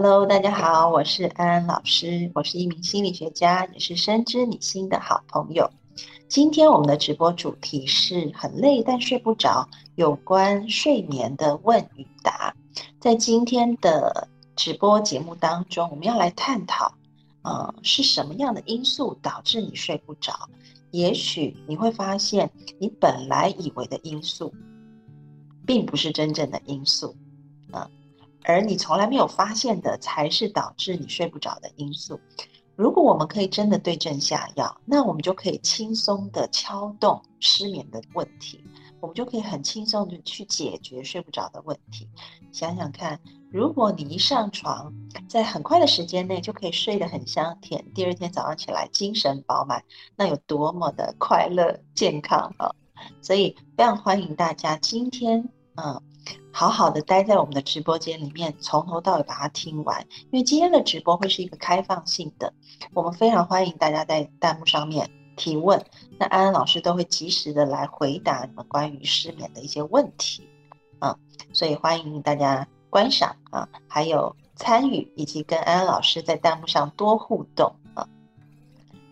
Hello，大家好，我是安安老师，我是一名心理学家，也是深知你心的好朋友。今天我们的直播主题是很累但睡不着，有关睡眠的问与答。在今天的直播节目当中，我们要来探讨，呃，是什么样的因素导致你睡不着？也许你会发现，你本来以为的因素，并不是真正的因素，啊。而你从来没有发现的，才是导致你睡不着的因素。如果我们可以真的对症下药，那我们就可以轻松的敲动失眠的问题，我们就可以很轻松的去解决睡不着的问题。想想看，如果你一上床，在很快的时间内就可以睡得很香甜，第二天早上起来精神饱满，那有多么的快乐健康啊！所以非常欢迎大家今天，嗯。好好的待在我们的直播间里面，从头到尾把它听完。因为今天的直播会是一个开放性的，我们非常欢迎大家在弹幕上面提问，那安安老师都会及时的来回答你们关于失眠的一些问题，啊，所以欢迎大家观赏啊，还有参与以及跟安安老师在弹幕上多互动啊。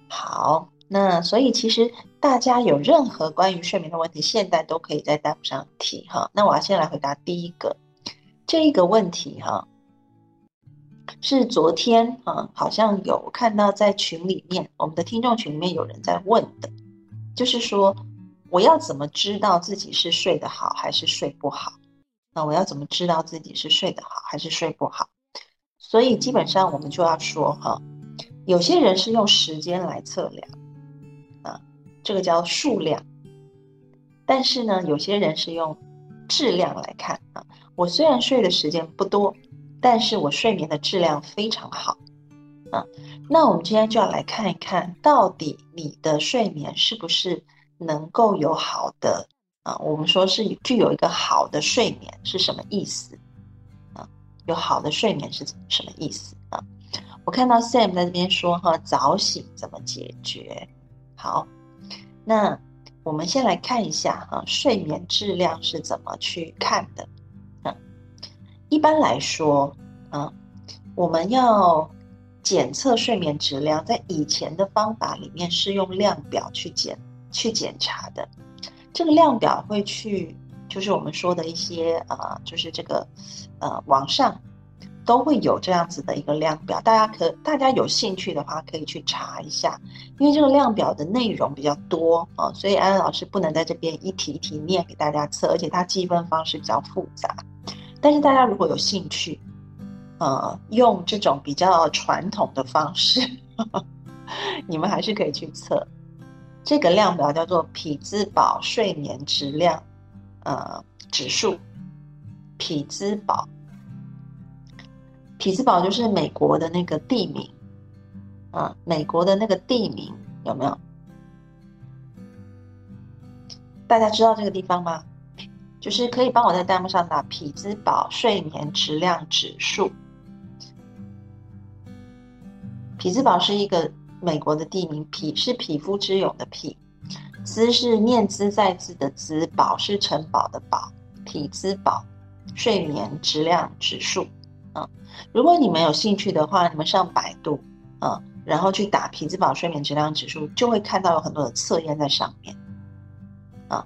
好。那所以其实大家有任何关于睡眠的问题，现在都可以在弹幕上提哈。那我要先来回答第一个这一个问题哈，是昨天啊，好像有看到在群里面，我们的听众群里面有人在问的，就是说我要怎么知道自己是睡得好还是睡不好？那我要怎么知道自己是睡得好还是睡不好？所以基本上我们就要说哈，有些人是用时间来测量。这个叫数量，但是呢，有些人是用质量来看啊。我虽然睡的时间不多，但是我睡眠的质量非常好啊。那我们今天就要来看一看到底你的睡眠是不是能够有好的啊？我们说是具有一个好的睡眠是什么意思啊？有好的睡眠是什么意思啊？我看到 Sam 在这边说哈，早醒怎么解决？好。那我们先来看一下哈，睡眠质量是怎么去看的？嗯，一般来说，嗯，我们要检测睡眠质量，在以前的方法里面是用量表去检去检查的。这个量表会去，就是我们说的一些呃，就是这个呃，网上。都会有这样子的一个量表，大家可大家有兴趣的话可以去查一下，因为这个量表的内容比较多啊，所以安安老师不能在这边一题一题念给大家测，而且它计分方式比较复杂。但是大家如果有兴趣，呃，用这种比较传统的方式，你们还是可以去测。这个量表叫做匹兹堡睡眠质量呃指数，匹兹堡。匹兹堡就是美国的那个地名，啊，美国的那个地名有没有？大家知道这个地方吗？就是可以帮我在弹幕上打匹兹堡睡眠质量指数。匹兹堡是一个美国的地名，匹是匹夫之勇的匹，兹是念兹在兹的兹，堡是城堡的堡，匹兹堡睡眠质量指数。如果你们有兴趣的话，你们上百度，啊，然后去打匹兹堡睡眠质量指数，就会看到有很多的测验在上面，啊，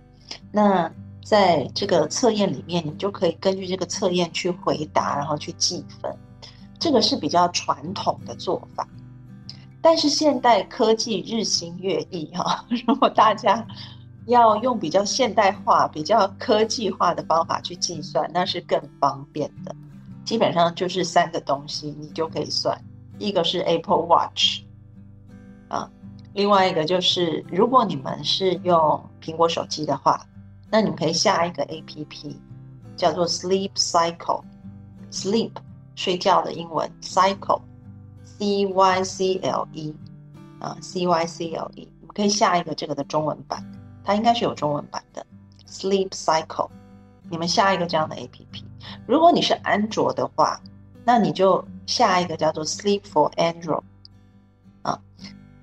那在这个测验里面，你就可以根据这个测验去回答，然后去计分，这个是比较传统的做法。但是现代科技日新月异，哈，如果大家要用比较现代化、比较科技化的方法去计算，那是更方便的。基本上就是三个东西，你就可以算。一个是 Apple Watch，啊，另外一个就是如果你们是用苹果手机的话，那你们可以下一个 APP，叫做 sleep cycle，sleep 睡觉的英文 cycle，c y c l e 啊 c y c l e，你们可以下一个这个的中文版，它应该是有中文版的 sleep cycle，你们下一个这样的 A P P。如果你是安卓的话，那你就下一个叫做 sleep for Android，啊，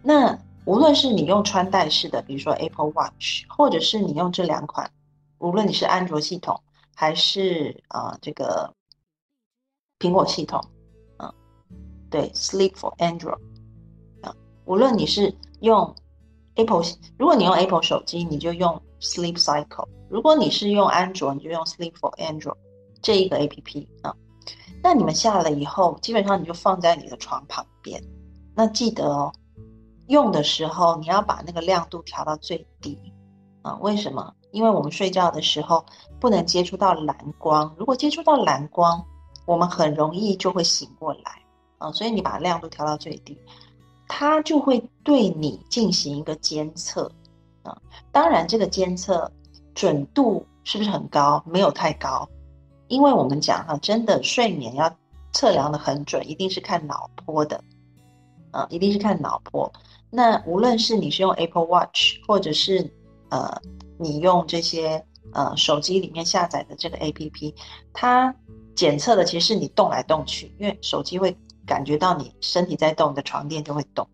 那无论是你用穿戴式的，比如说 Apple Watch，或者是你用这两款，无论你是安卓系统还是啊这个苹果系统，啊，对，sleep for Android，啊，无论你是用 Apple，如果你用 Apple 手机，你就用 Sleep Cycle；如果你是用安卓，你就用 Sleep for Android 这一个 A P P 啊。那你们下了以后，基本上你就放在你的床旁边。那记得哦，用的时候你要把那个亮度调到最低啊。为什么？因为我们睡觉的时候不能接触到蓝光，如果接触到蓝光，我们很容易就会醒过来啊。所以你把亮度调到最低，它就会对你进行一个监测啊。当然，这个监测准度是不是很高？没有太高。因为我们讲哈，真的睡眠要测量的很准，一定是看脑波的，啊，一定是看脑波。那无论是你是用 Apple Watch，或者是呃，你用这些呃手机里面下载的这个 APP，它检测的其实是你动来动去，因为手机会感觉到你身体在动，你的床垫就会动，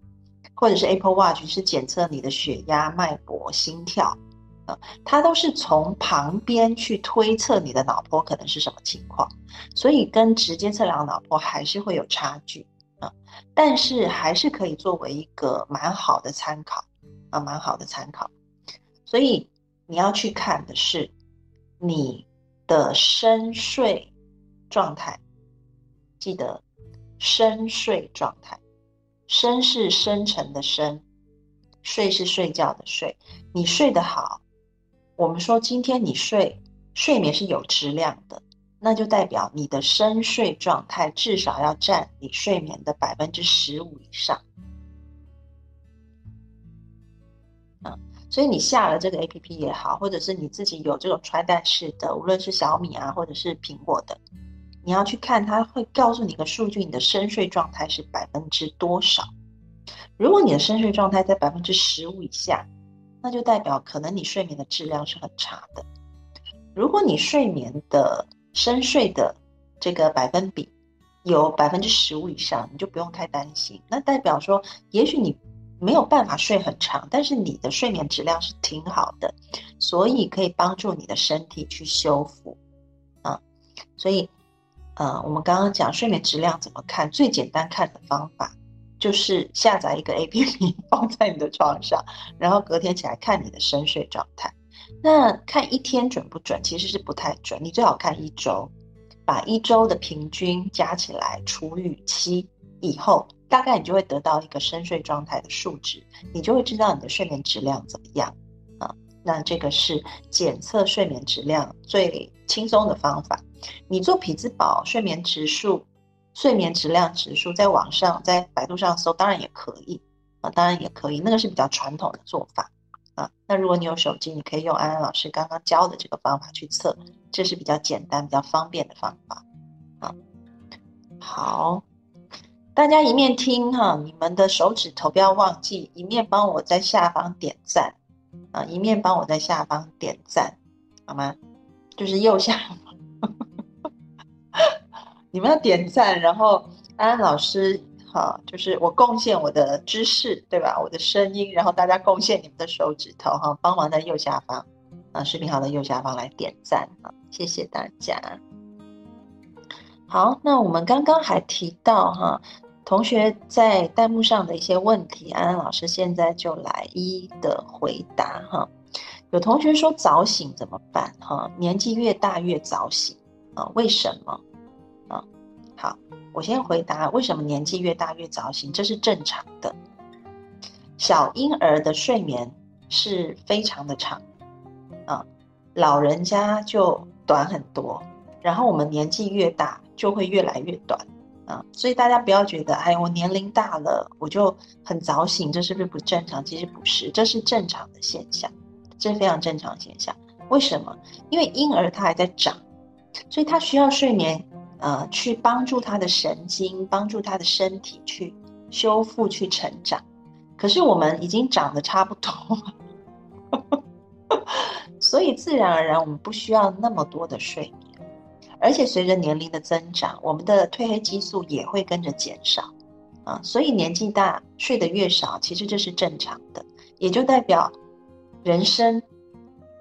或者是 Apple Watch 是检测你的血压、脉搏、心跳。啊，它都是从旁边去推测你的脑波可能是什么情况，所以跟直接测量脑波还是会有差距啊，但是还是可以作为一个蛮好的参考啊，蛮好的参考。所以你要去看的是你的深睡状态，记得深睡状态，深是深沉的深，睡是睡觉的睡，你睡得好。我们说，今天你睡睡眠是有质量的，那就代表你的深睡状态至少要占你睡眠的百分之十五以上。嗯，所以你下了这个 A P P 也好，或者是你自己有这种穿戴式的，无论是小米啊，或者是苹果的，你要去看，它会告诉你个数据，你的深睡状态是百分之多少。如果你的深睡状态在百分之十五以下。那就代表可能你睡眠的质量是很差的。如果你睡眠的深睡的这个百分比有百分之十五以上，你就不用太担心。那代表说，也许你没有办法睡很长，但是你的睡眠质量是挺好的，所以可以帮助你的身体去修复。啊，所以，呃，我们刚刚讲睡眠质量怎么看，最简单看的方法。就是下载一个 A P P 放在你的床上，然后隔天起来看你的深睡状态。那看一天准不准？其实是不太准。你最好看一周，把一周的平均加起来除以七以后，大概你就会得到一个深睡状态的数值，你就会知道你的睡眠质量怎么样啊。那这个是检测睡眠质量最轻松的方法。你做匹兹堡睡眠指数。睡眠质量指数在网上，在百度上搜，当然也可以啊，当然也可以，那个是比较传统的做法啊。那如果你有手机，你可以用安安老师刚刚教的这个方法去测，这是比较简单、比较方便的方法啊。好，大家一面听哈，你们的手指头不要忘记，一面帮我在下方点赞啊，一面帮我在下方点赞，好吗？就是右下。你们要点赞，然后安安老师，哈，就是我贡献我的知识，对吧？我的声音，然后大家贡献你们的手指头，哈，帮忙在右下方，啊，视频号的右下方来点赞，啊，谢谢大家。好，那我们刚刚还提到，哈，同学在弹幕上的一些问题，安安老师现在就来一一的回答，哈。有同学说早醒怎么办？哈，年纪越大越早醒，啊，为什么？好，我先回答为什么年纪越大越早醒，这是正常的。小婴儿的睡眠是非常的长，啊，老人家就短很多。然后我们年纪越大就会越来越短，啊，所以大家不要觉得，哎，我年龄大了我就很早醒，这是不是不正常？其实不是，这是正常的现象，这是非常正常现象。为什么？因为婴儿他还在长。所以他需要睡眠，呃，去帮助他的神经，帮助他的身体去修复、去成长。可是我们已经长得差不多，所以自然而然我们不需要那么多的睡眠。而且随着年龄的增长，我们的褪黑激素也会跟着减少啊。所以年纪大睡得越少，其实这是正常的，也就代表人生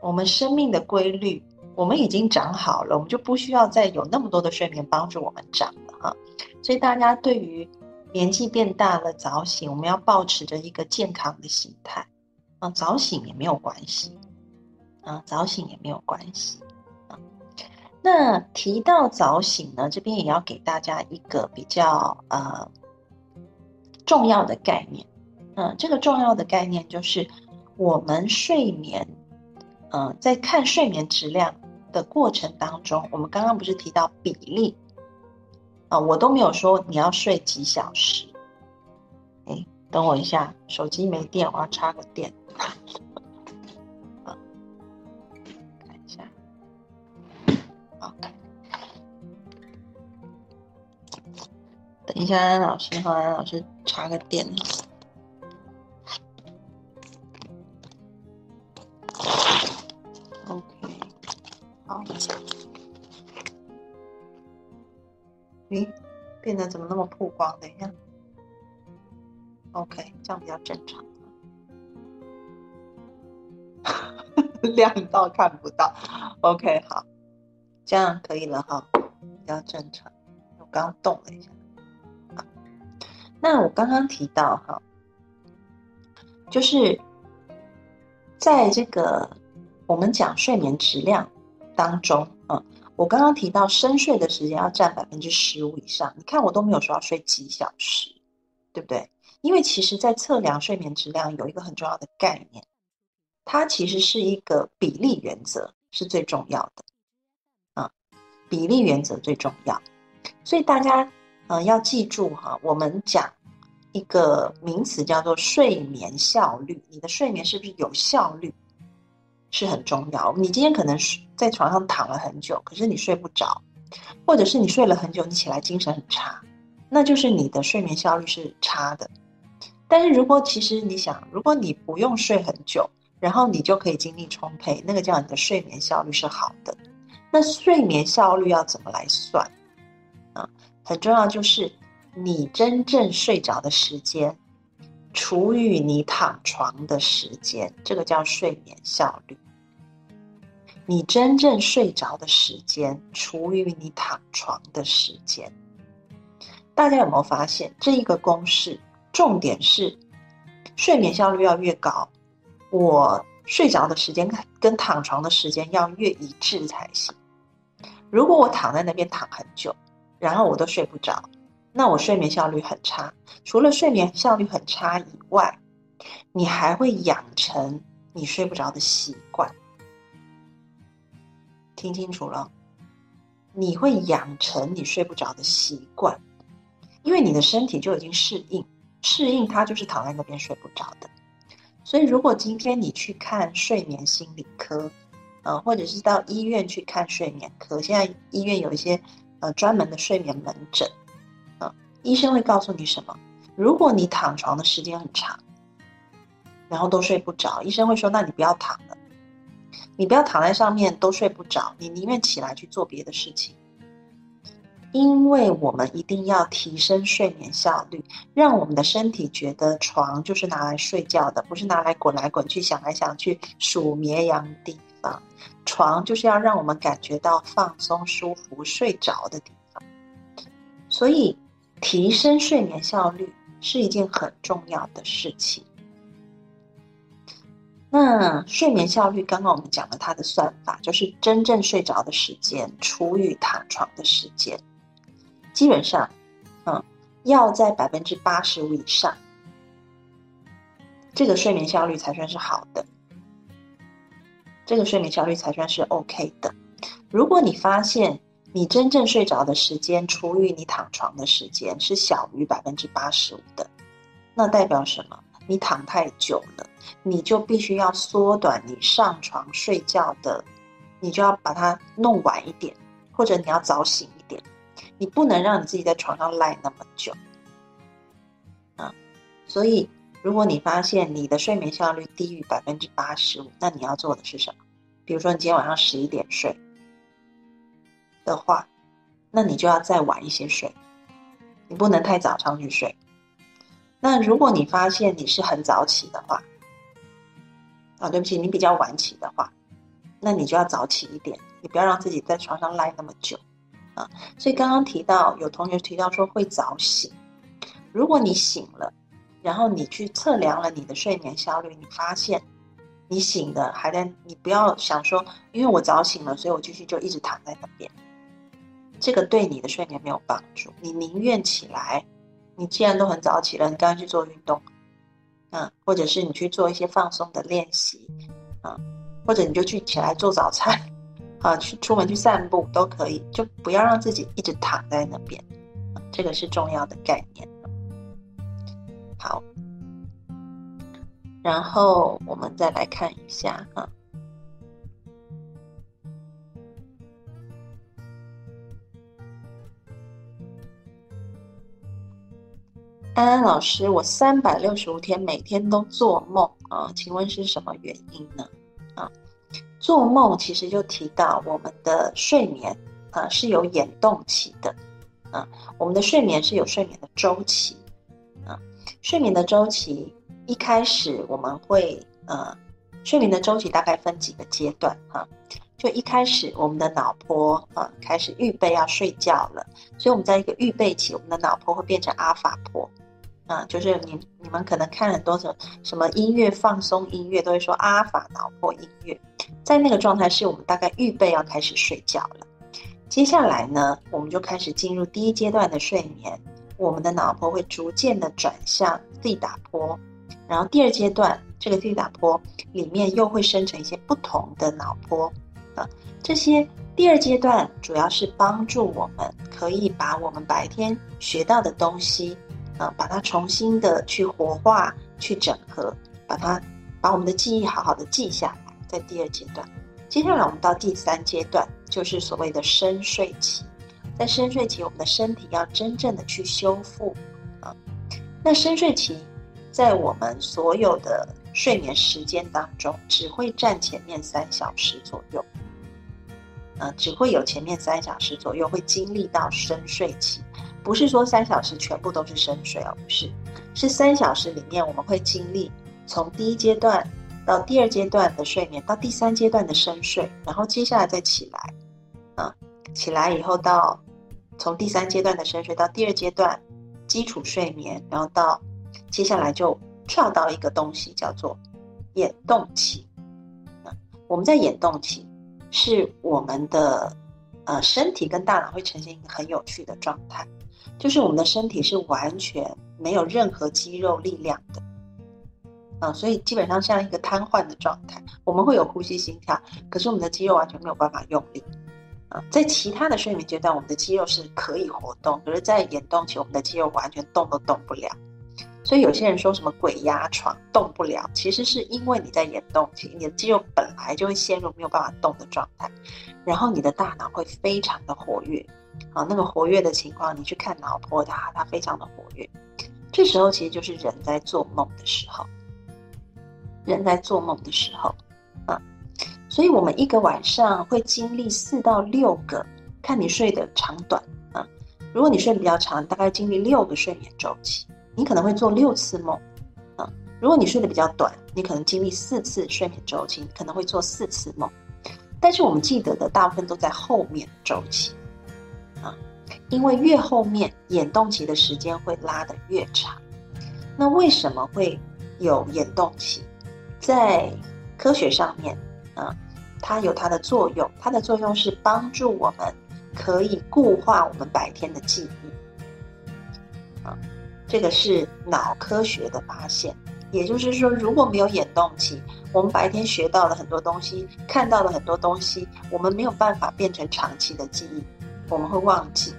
我们生命的规律。我们已经长好了，我们就不需要再有那么多的睡眠帮助我们长了哈。所以大家对于年纪变大了早醒，我们要保持着一个健康的心态啊，早醒也没有关系啊，早醒也没有关系啊。那提到早醒呢，这边也要给大家一个比较呃重要的概念，嗯，这个重要的概念就是我们睡眠，嗯，在看睡眠质量。的过程当中，我们刚刚不是提到比例啊？我都没有说你要睡几小时。哎，等我一下，手机没电，我要插个电。看一下。好，等一下，安老师，安老师插个电。咦，变得怎么那么曝光？等一下，OK，这样比较正常。亮到看不到，OK，好，这样可以了哈，比较正常。我刚刚动了一下，那我刚刚提到哈，就是在这个我们讲睡眠质量当中，我刚刚提到深睡的时间要占百分之十五以上，你看我都没有说要睡几小时，对不对？因为其实，在测量睡眠质量有一个很重要的概念，它其实是一个比例原则是最重要的，啊，比例原则最重要，所以大家呃要记住哈，我们讲一个名词叫做睡眠效率，你的睡眠是不是有效率？是很重要。你今天可能睡在床上躺了很久，可是你睡不着，或者是你睡了很久，你起来精神很差，那就是你的睡眠效率是差的。但是如果其实你想，如果你不用睡很久，然后你就可以精力充沛，那个叫你的睡眠效率是好的。那睡眠效率要怎么来算？啊，很重要就是你真正睡着的时间。除以你躺床的时间，这个叫睡眠效率。你真正睡着的时间除以你躺床的时间，大家有没有发现这一个公式？重点是睡眠效率要越高，我睡着的时间跟躺床的时间要越一致才行。如果我躺在那边躺很久，然后我都睡不着。那我睡眠效率很差，除了睡眠效率很差以外，你还会养成你睡不着的习惯。听清楚了，你会养成你睡不着的习惯，因为你的身体就已经适应，适应它就是躺在那边睡不着的。所以，如果今天你去看睡眠心理科，呃，或者是到医院去看睡眠科，现在医院有一些呃专门的睡眠门诊。医生会告诉你什么？如果你躺床的时间很长，然后都睡不着，医生会说：“那你不要躺了，你不要躺在上面都睡不着，你宁愿起来去做别的事情。”因为我们一定要提升睡眠效率，让我们的身体觉得床就是拿来睡觉的，不是拿来滚来滚去、想来想去数绵羊的地方。床就是要让我们感觉到放松、舒服、睡着的地方。所以。提升睡眠效率是一件很重要的事情。那睡眠效率，刚刚我们讲了它的算法，就是真正睡着的时间除以躺床的时间，基本上，嗯，要在百分之八十五以上，这个睡眠效率才算是好的，这个睡眠效率才算是 OK 的。如果你发现，你真正睡着的时间除以你躺床的时间是小于百分之八十五的，那代表什么？你躺太久了，你就必须要缩短你上床睡觉的，你就要把它弄晚一点，或者你要早醒一点，你不能让你自己在床上赖那么久。啊，所以如果你发现你的睡眠效率低于百分之八十五，那你要做的是什么？比如说你今天晚上十一点睡的话，那你就要再晚一些睡，你不能太早上去睡。那如果你发现你是很早起的话，啊，对不起，你比较晚起的话，那你就要早起一点，你不要让自己在床上赖那么久，啊。所以刚刚提到有同学提到说会早醒，如果你醒了，然后你去测量了你的睡眠效率，你发现你醒的还在，你不要想说，因为我早醒了，所以我继续就一直躺在那边，这个对你的睡眠没有帮助。你宁愿起来，你既然都很早起了，你刚刚去做运动。嗯，或者是你去做一些放松的练习，啊，或者你就去起来做早餐，啊，去出门去散步都可以，就不要让自己一直躺在那边，这个是重要的概念。好，然后我们再来看一下啊。安安老师，我三百六十五天每天都做梦啊，请问是什么原因呢？啊，做梦其实就提到我们的睡眠啊是有眼动期的啊，我们的睡眠是有睡眠的周期啊，睡眠的周期一开始我们会呃，睡眠的周期大概分几个阶段哈，就一开始我们的脑波啊开始预备要睡觉了，所以我们在一个预备期，我们的脑波会变成阿法波。啊，就是你你们可能看很多什什么音乐放松音乐，都会说阿尔法脑波音乐，在那个状态是我们大概预备要开始睡觉了。接下来呢，我们就开始进入第一阶段的睡眠，我们的脑波会逐渐的转向 D 打波，然后第二阶段这个 D 打波里面又会生成一些不同的脑波啊，这些第二阶段主要是帮助我们可以把我们白天学到的东西。把它重新的去活化、去整合，把它把我们的记忆好好的记下来。在第二阶段，接下来我们到第三阶段，就是所谓的深睡期。在深睡期，我们的身体要真正的去修复啊。那深睡期在我们所有的睡眠时间当中，只会占前面三小时左右。啊，只会有前面三小时左右会经历到深睡期。不是说三小时全部都是深睡哦，不是，是三小时里面我们会经历从第一阶段到第二阶段的睡眠，到第三阶段的深睡，然后接下来再起来，啊，起来以后到从第三阶段的深睡到第二阶段基础睡眠，然后到接下来就跳到一个东西叫做眼动期，啊，我们在眼动期是我们的呃身体跟大脑会呈现一个很有趣的状态。就是我们的身体是完全没有任何肌肉力量的，啊，所以基本上像一个瘫痪的状态。我们会有呼吸、心跳，可是我们的肌肉完全没有办法用力，啊，在其他的睡眠阶段，我们的肌肉是可以活动，可是，在眼动期，我们的肌肉完全动都动不了。所以有些人说什么鬼压床动不了，其实是因为你在眼动期，你的肌肉本来就会陷入没有办法动的状态，然后你的大脑会非常的活跃。啊，那个活跃的情况，你去看脑波，它它非常的活跃。这时候其实就是人在做梦的时候，人在做梦的时候，啊，所以我们一个晚上会经历四到六个，看你睡的长短啊。如果你睡比较长，大概经历六个睡眠周期，你可能会做六次梦啊。如果你睡得比较短，你可能经历四次睡眠周期，可能会做四次梦。但是我们记得的大部分都在后面周期。啊因为越后面眼动期的时间会拉得越长，那为什么会有眼动期？在科学上面，啊，它有它的作用，它的作用是帮助我们可以固化我们白天的记忆，这个是脑科学的发现。也就是说，如果没有眼动期，我们白天学到了很多东西，看到了很多东西，我们没有办法变成长期的记忆，我们会忘记。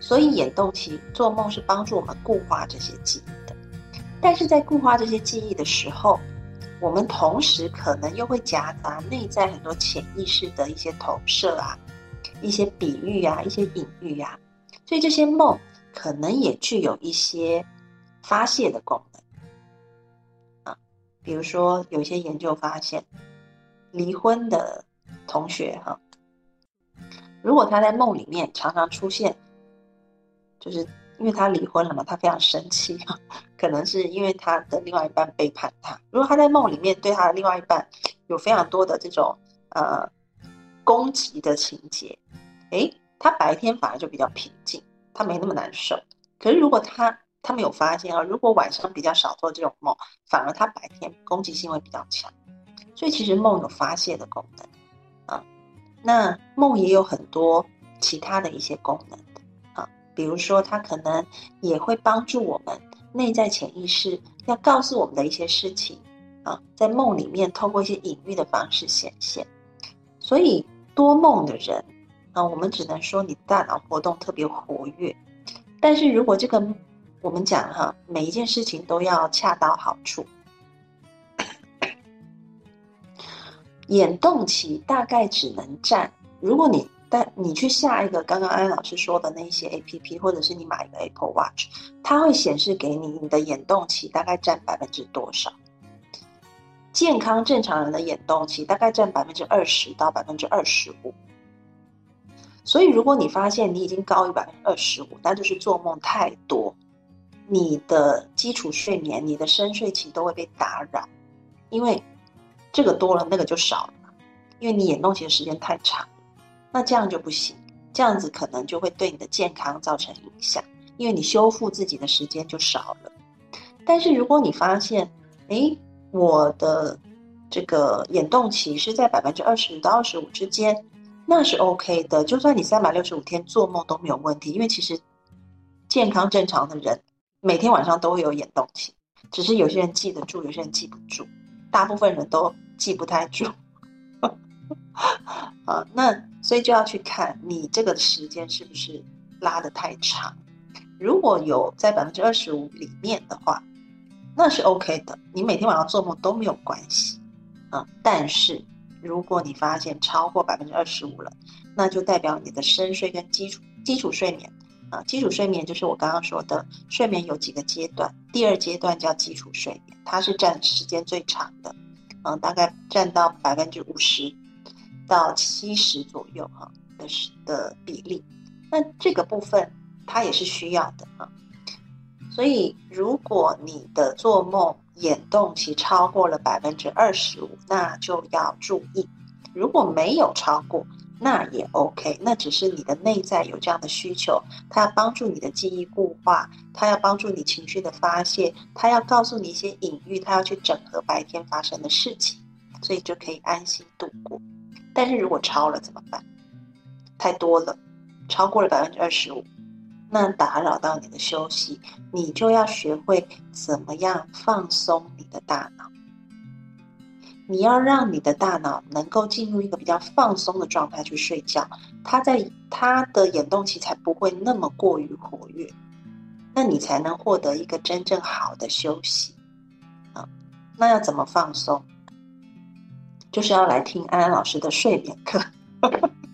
所以眼动期做梦是帮助我们固化这些记忆的，但是在固化这些记忆的时候，我们同时可能又会夹杂内在很多潜意识的一些投射啊，一些比喻呀、一些隐喻呀，所以这些梦可能也具有一些发泄的功能啊。比如说，有一些研究发现，离婚的同学哈，如果他在梦里面常常出现，就是因为他离婚了嘛，他非常生气啊，可能是因为他的另外一半背叛他。如果他在梦里面对他的另外一半有非常多的这种呃。攻击的情节，诶，他白天反而就比较平静，他没那么难受。可是如果他他没有发现啊，如果晚上比较少做这种梦，反而他白天攻击性会比较强。所以其实梦有发泄的功能啊，那梦也有很多其他的一些功能啊，比如说它可能也会帮助我们内在潜意识要告诉我们的一些事情啊，在梦里面通过一些隐喻的方式显现，所以。多梦的人啊，我们只能说你大脑活动特别活跃。但是如果这个我们讲哈，每一件事情都要恰到好处。眼动期大概只能占，如果你但你去下一个刚刚安老师说的那一些 A P P，或者是你买一个 Apple Watch，它会显示给你你的眼动期大概占百分之多少。健康正常人的眼动期大概占百分之二十到百分之二十五，所以如果你发现你已经高于百分之二十五，那就是做梦太多，你的基础睡眠、你的深睡期都会被打扰，因为这个多了，那个就少了，因为你眼动期的时间太长，那这样就不行，这样子可能就会对你的健康造成影响，因为你修复自己的时间就少了。但是如果你发现，哎。我的这个眼动期是在百分之二十到二十五之间，那是 OK 的。就算你三百六十五天做梦都没有问题，因为其实健康正常的人每天晚上都会有眼动期，只是有些人记得住，有些人记不住，大部分人都记不太住。啊，那所以就要去看你这个时间是不是拉的太长。如果有在百分之二十五里面的话。那是 OK 的，你每天晚上做梦都没有关系，啊，但是如果你发现超过百分之二十五了，那就代表你的深睡跟基础基础睡眠，啊，基础睡眠就是我刚刚说的睡眠有几个阶段，第二阶段叫基础睡眠，它是占时间最长的，嗯，大概占到百分之五十到七十左右哈的的比例，那这个部分它也是需要的啊。所以，如果你的做梦眼动期超过了百分之二十五，那就要注意；如果没有超过，那也 OK。那只是你的内在有这样的需求，它要帮助你的记忆固化，它要帮助你情绪的发泄，它要告诉你一些隐喻，它要去整合白天发生的事情，所以就可以安心度过。但是如果超了怎么办？太多了，超过了百分之二十五。那打扰到你的休息，你就要学会怎么样放松你的大脑。你要让你的大脑能够进入一个比较放松的状态去睡觉，它在它的眼动期才不会那么过于活跃，那你才能获得一个真正好的休息。啊，那要怎么放松？就是要来听安安老师的睡眠课。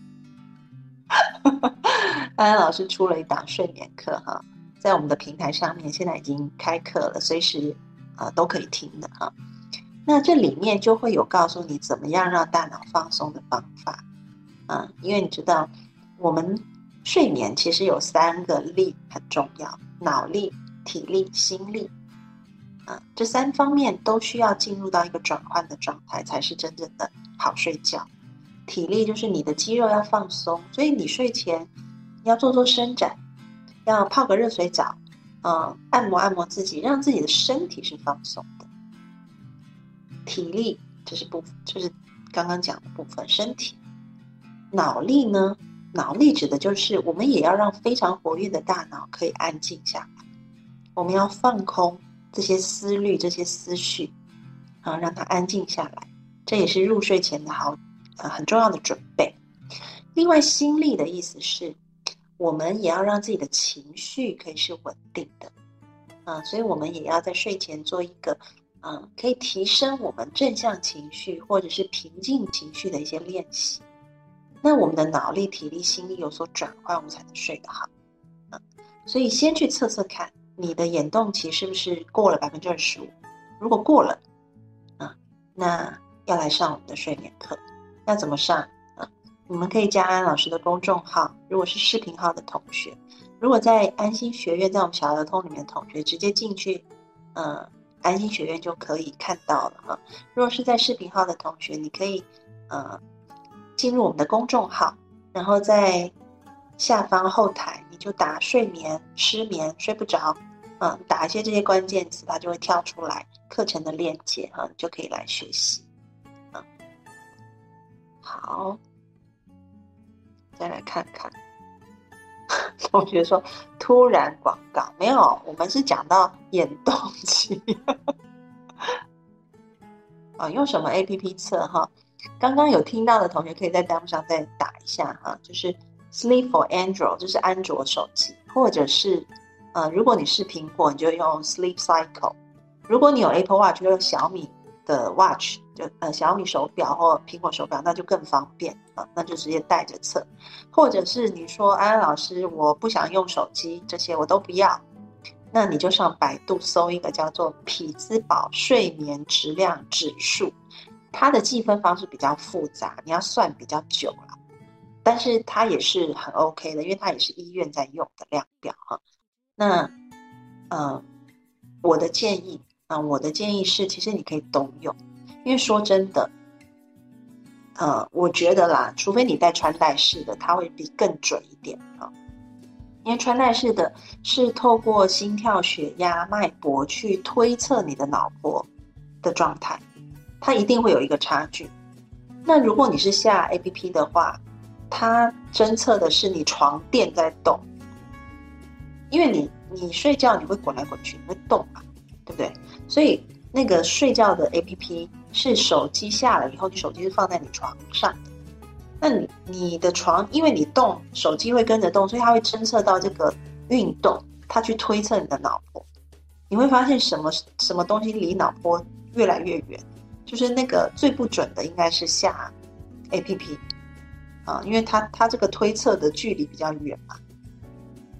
安安老师出了一档睡眠课哈，在我们的平台上面，现在已经开课了，随时啊都可以听的哈。那这里面就会有告诉你怎么样让大脑放松的方法啊，因为你知道我们睡眠其实有三个力很重要：脑力、体力、心力啊，这三方面都需要进入到一个转换的状态，才是真正的好睡觉。体力就是你的肌肉要放松，所以你睡前。你要做做伸展，要泡个热水澡，嗯，按摩按摩自己，让自己的身体是放松的。体力这是部，这是刚刚讲的部分。身体，脑力呢？脑力指的就是我们也要让非常活跃的大脑可以安静下来。我们要放空这些思虑、这些思绪，啊，让它安静下来。这也是入睡前的好，呃，很重要的准备。另外，心力的意思是。我们也要让自己的情绪可以是稳定的，啊，所以我们也要在睡前做一个，啊，可以提升我们正向情绪或者是平静情绪的一些练习。那我们的脑力、体力、心力有所转换，我们才能睡得好。嗯，所以先去测测看，你的眼动期是不是过了百分之二十五？如果过了，啊，那要来上我们的睡眠课。要怎么上？你们可以加安老师的公众号。如果是视频号的同学，如果在安心学院，在我们小儿童里面的同学，直接进去，嗯，安心学院就可以看到了哈。如果是在视频号的同学，你可以，呃。进入我们的公众号，然后在下方后台，你就打睡眠、失眠、睡不着，嗯，打一些这些关键词，它就会跳出来课程的链接，哈，就可以来学习。嗯，好，再来看看，同学说突然广告没有，我们是讲到眼动期，啊，用什么 A P P 测哈？刚刚有听到的同学，可以在弹幕上再打一下哈，就是 Sleep for Android，就是安卓手机，或者是呃，如果你是苹果，你就用 Sleep Cycle；如果你有 Apple Watch，就用小米的 Watch，就呃小米手表或苹果手表，那就更方便啊，那就直接带着测。或者是你说安安老师，我不想用手机，这些我都不要，那你就上百度搜一个叫做匹兹堡睡眠质量指数。它的计分方式比较复杂，你要算比较久了，但是它也是很 OK 的，因为它也是医院在用的量表哈。那，嗯，我的建议啊，我的建议是，其实你可以都用，因为说真的，呃，我觉得啦，除非你带穿戴式的，它会比更准一点啊，因为穿戴式的是透过心跳、血压、脉搏去推测你的脑波的状态。它一定会有一个差距。那如果你是下 A P P 的话，它侦测的是你床垫在动，因为你你睡觉你会滚来滚去，你会动嘛，对不对？所以那个睡觉的 A P P 是手机下了以后，你手机是放在你床上的。那你你的床因为你动，手机会跟着动，所以它会侦测到这个运动，它去推测你的脑波。你会发现什么什么东西离脑波越来越远。就是那个最不准的，应该是下 A P P 啊，因为它它这个推测的距离比较远嘛。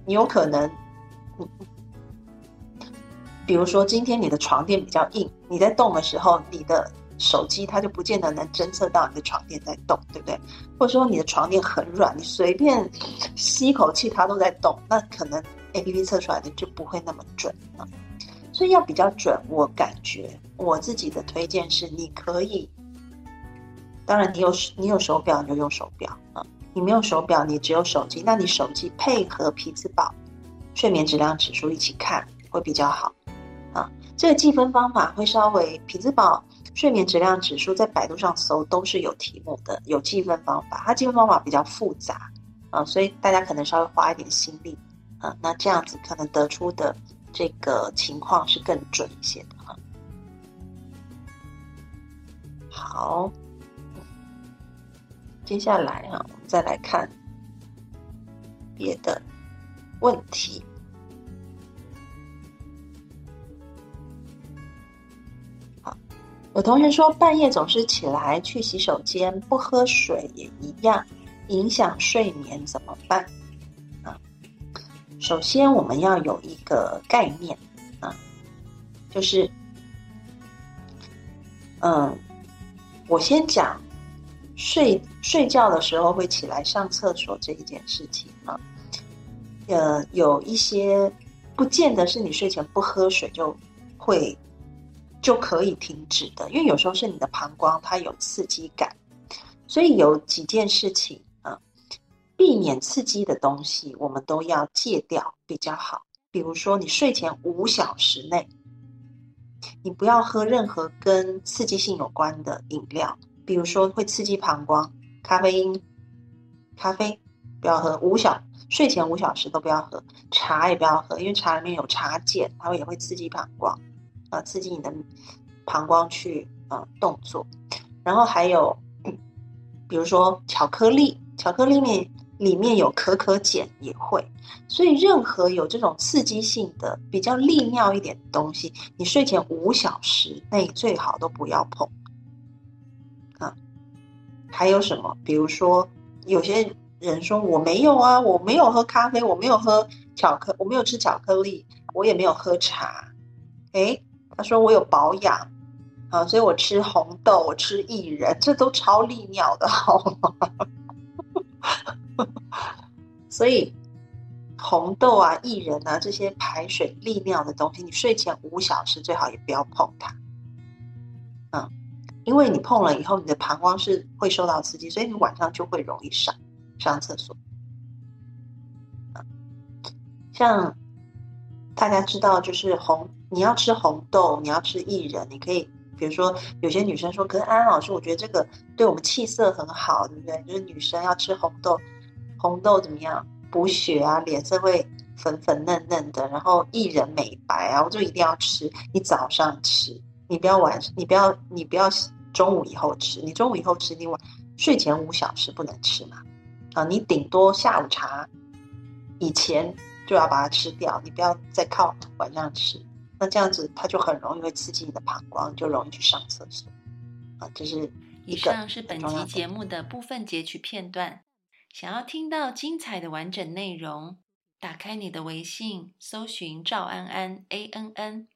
你有可能，比如说今天你的床垫比较硬，你在动的时候，你的手机它就不见得能侦测到你的床垫在动，对不对？或者说你的床垫很软，你随便吸一口气它都在动，那可能 A P P 测出来的就不会那么准啊。所以要比较准，我感觉我自己的推荐是，你可以，当然你有你有手表你就用手表啊，你没有手表你只有手机，那你手机配合皮兹堡睡眠质量指数一起看会比较好。这个计分方法会稍微匹兹堡睡眠质量指数在百度上搜都是有题目的，有计分方法，它计分方法比较复杂啊，所以大家可能稍微花一点心力啊，那这样子可能得出的。这个情况是更准一些的哈。好，接下来哈，我们再来看别的问题。有同学说半夜总是起来去洗手间，不喝水也一样，影响睡眠，怎么办？啊首先，我们要有一个概念啊，就是，嗯，我先讲睡睡觉的时候会起来上厕所这一件事情啊，呃，有一些不见得是你睡前不喝水就会就可以停止的，因为有时候是你的膀胱它有刺激感，所以有几件事情啊。避免刺激的东西，我们都要戒掉比较好。比如说，你睡前五小时内，你不要喝任何跟刺激性有关的饮料，比如说会刺激膀胱、咖啡因、咖啡不要喝。五小睡前五小时都不要喝茶，也不要喝，因为茶里面有茶碱，它也会刺激膀胱，啊，刺激你的膀胱去啊动作。然后还有，比如说巧克力，巧克力面。里面有可可碱也会，所以任何有这种刺激性的、比较利尿一点的东西，你睡前五小时内最好都不要碰。啊，还有什么？比如说有些人说我没有啊，我没有喝咖啡，我没有喝巧克，我没有吃巧克力，我也没有喝茶。哎，他说我有保养啊，所以我吃红豆，我吃薏仁，这都超利尿的，好吗？所以红豆啊、薏仁啊这些排水利尿的东西，你睡前五小时最好也不要碰它。嗯，因为你碰了以后，你的膀胱是会受到刺激，所以你晚上就会容易上上厕所。像大家知道，就是红，你要吃红豆，你要吃薏仁，你可以，比如说有些女生说，可是安安老师，我觉得这个对我们气色很好，对不对？就是女生要吃红豆，红豆怎么样？补血啊，脸色会粉粉嫩嫩的，然后薏仁美白啊，我就一定要吃。你早上吃。你不要晚，你不要，你不要中午以后吃。你中午以后吃，你晚睡前五小时不能吃嘛？啊，你顶多下午茶以前就要把它吃掉，你不要再靠晚上吃。那这样子，它就很容易会刺激你的膀胱，就容易去上厕所。啊，这是以上是本集节目的部分截取片段。想要听到精彩的完整内容，打开你的微信，搜寻赵安安 A N N，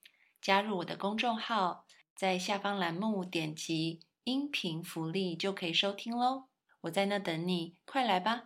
加入我的公众号。在下方栏目点击音频福利就可以收听喽，我在那等你，快来吧。